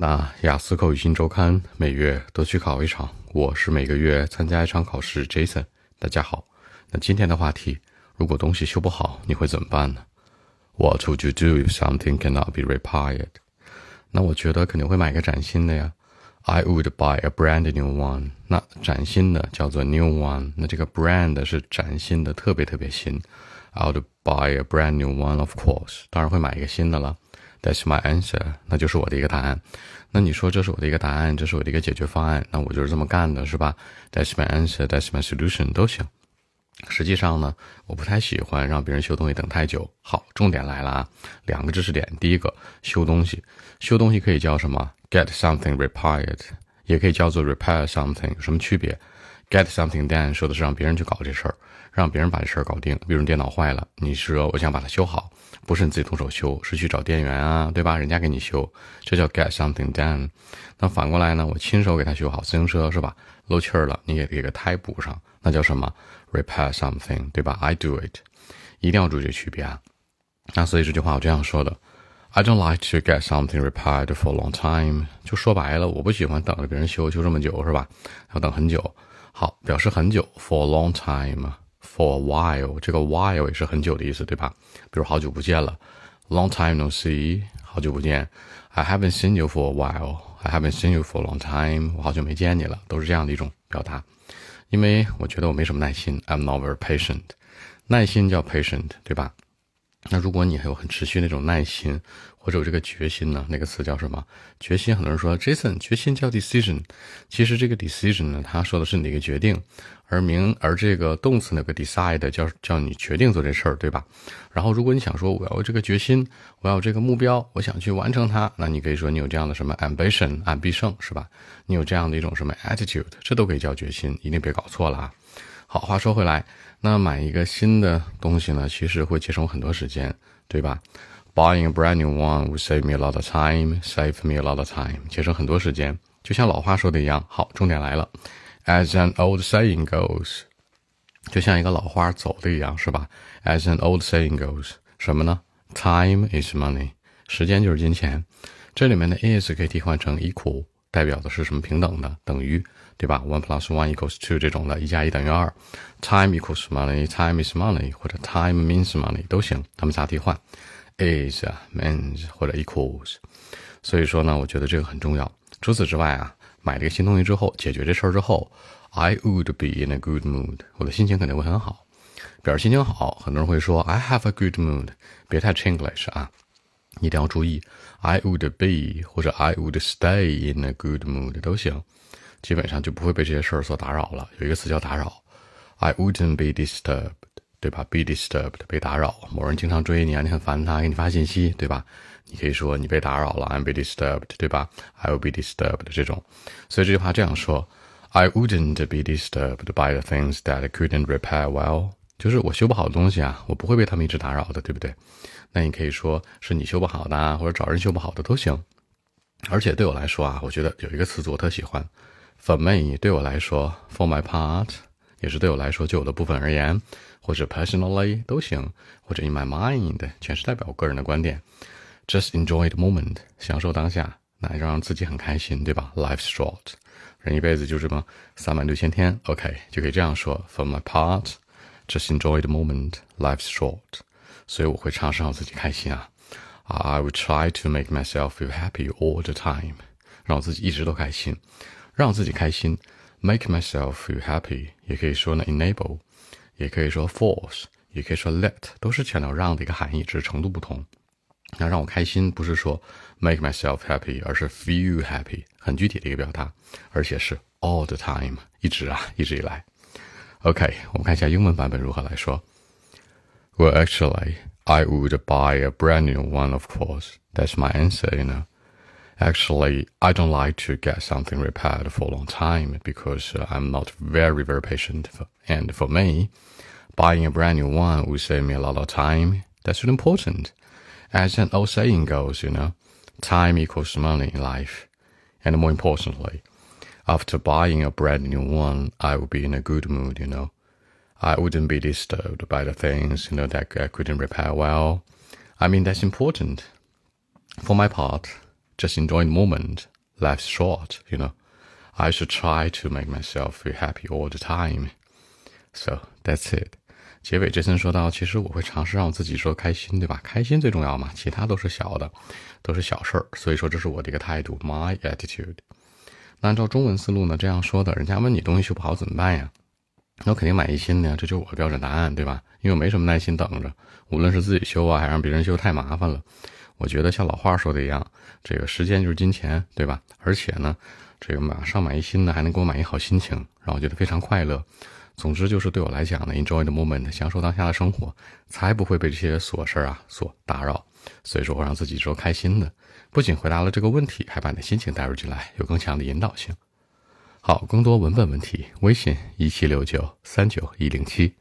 那雅思口语新周刊每月都去考一场，我是每个月参加一场考试。Jason，大家好。那今天的话题，如果东西修不好，你会怎么办呢？What would you do if something cannot be repaired？那我觉得肯定会买个崭新的呀。I would buy a brand new one。那崭新的叫做 new one。那这个 brand 是崭新的，特别特别新。I would buy a brand new one，of course。当然会买一个新的了。That's my answer，那就是我的一个答案。那你说这是我的一个答案，这是我的一个解决方案，那我就是这么干的，是吧？That's my answer，That's my solution 都行。实际上呢，我不太喜欢让别人修东西等太久。好，重点来了啊，两个知识点。第一个，修东西，修东西可以叫什么？Get something repaired，也可以叫做 repair something，有什么区别？Get something done 说的是让别人去搞这事儿，让别人把这事儿搞定。比如电脑坏了，你说我想把它修好。不是你自己动手修，是去找店员啊，对吧？人家给你修，这叫 get something done。那反过来呢？我亲手给他修好自行车是吧？漏气儿了，你给给个胎补上，那叫什么？repair something，对吧？I do it，一定要注意这区别啊。那所以这句话我这样说的：I don't like to get something repaired for a long time。就说白了，我不喜欢等着别人修修这么久是吧？要等很久。好，表示很久，for a long time。For a while，这个 while 也是很久的意思，对吧？比如好久不见了，Long time no see，好久不见。I haven't seen you for a while，I haven't seen you for a long time，我好久没见你了，都是这样的一种表达。因为我觉得我没什么耐心，I'm not very patient。耐心叫 patient，对吧？那如果你还有很持续那种耐心，或者有这个决心呢？那个词叫什么？决心。很多人说，Jason，决心叫 decision。其实这个 decision 呢，他说的是你的一个决定，而名而这个动词那个 decide 叫叫你决定做这事儿，对吧？然后如果你想说我要这个决心，我要这个目标，我想去完成它，那你可以说你有这样的什么 ambition，安必胜是吧？你有这样的一种什么 attitude，这都可以叫决心，一定别搞错了啊。好，话说回来，那买一个新的东西呢，其实会节省很多时间，对吧？Buying a brand new one will save me a lot of time, save me a lot of time，节省很多时间。就像老话说的一样，好，重点来了，As an old saying goes，就像一个老话走的一样，是吧？As an old saying goes，什么呢？Time is money，时间就是金钱。这里面的 is 可以替换成 equal，代表的是什么？平等的，等于。对吧？One plus one equals two 这种的，一加一等于二。Time equals money, time is money，或者 time means money 都行，它们仨替换，is means 或者 equals。所以说呢，我觉得这个很重要。除此之外啊，买了一个新东西之后，解决这事儿之后，I would be in a good mood，我的心情肯定会很好。表示心情好，很多人会说 I have a good mood，别太 Chinglish 啊，一定要注意 I would be 或者 I would stay in a good mood 都行。基本上就不会被这些事儿所打扰了。有一个词叫打扰，I wouldn't be disturbed，对吧？Be disturbed，被打扰。某人经常追你啊，你很烦他，给你发信息，对吧？你可以说你被打扰了，I'm be disturbed，对吧？I will be disturbed 这种。所以这句话这样说：I wouldn't be disturbed by the things that couldn't repair well。就是我修不好的东西啊，我不会被他们一直打扰的，对不对？那你可以说是你修不好的，或者找人修不好的都行。而且对我来说啊，我觉得有一个词组我特喜欢。For me，对我来说，For my part，也是对我来说，就我的部分而言，或者 personally 都行，或者 in my mind，全是代表我个人的观点。Just enjoy the moment，享受当下，那让自己很开心，对吧？Life's short，人一辈子就这么三万六千天，OK，就可以这样说。For my part part，just enjoy the moment，life's short，所以我会尝试让自己开心啊。I will try to make myself feel happy all the time，让我自己一直都开心。让自己开心，make myself feel happy，也可以说呢 enable，也可以说 force，也可以说 let，都是强调让的一个含义，只是程度不同。那让我开心不是说 make myself happy，而是 feel happy，很具体的一个表达，而且是 all the time，一直啊，一直以来。 OK，我们看一下英文版本如何来说。Well, actually, I would buy a brand new one, of course. That's my answer, you know. Actually, I don't like to get something repaired for a long time because uh, I'm not very, very patient. For, and for me, buying a brand new one will save me a lot of time. That's really important. As an old saying goes, you know, time equals money in life. And more importantly, after buying a brand new one, I will be in a good mood, you know. I wouldn't be disturbed by the things, you know, that I couldn't repair well. I mean, that's important. For my part, just enjoy the moment. Life's short, you know. I should try to make myself feel happy all the time. So that's it. 结尾杰森说到：“其实我会尝试让我自己说开心，对吧？开心最重要嘛，其他都是小的，都是小事儿。所以说，这是我的一个态度，my attitude。 按照中文思路呢，这样说的，人家问你东西修不好怎么办呀？那我肯定买一新的呀，这就是我的标准答案，对吧？因为我没什么耐心等着，无论是自己修啊，还让别人修，太麻烦了。我觉得像老话说的一样，这个时间就是金钱，对吧？而且呢，这个马上买一新的，还能给我买一好心情，让我觉得非常快乐。”总之就是对我来讲呢，enjoy the moment，享受当下的生活，才不会被这些琐事啊所打扰。所以说，我让自己说开心的。不仅回答了这个问题，还把你的心情带入进来，有更强的引导性。好，更多文本问题，微信一七六九三九一零七。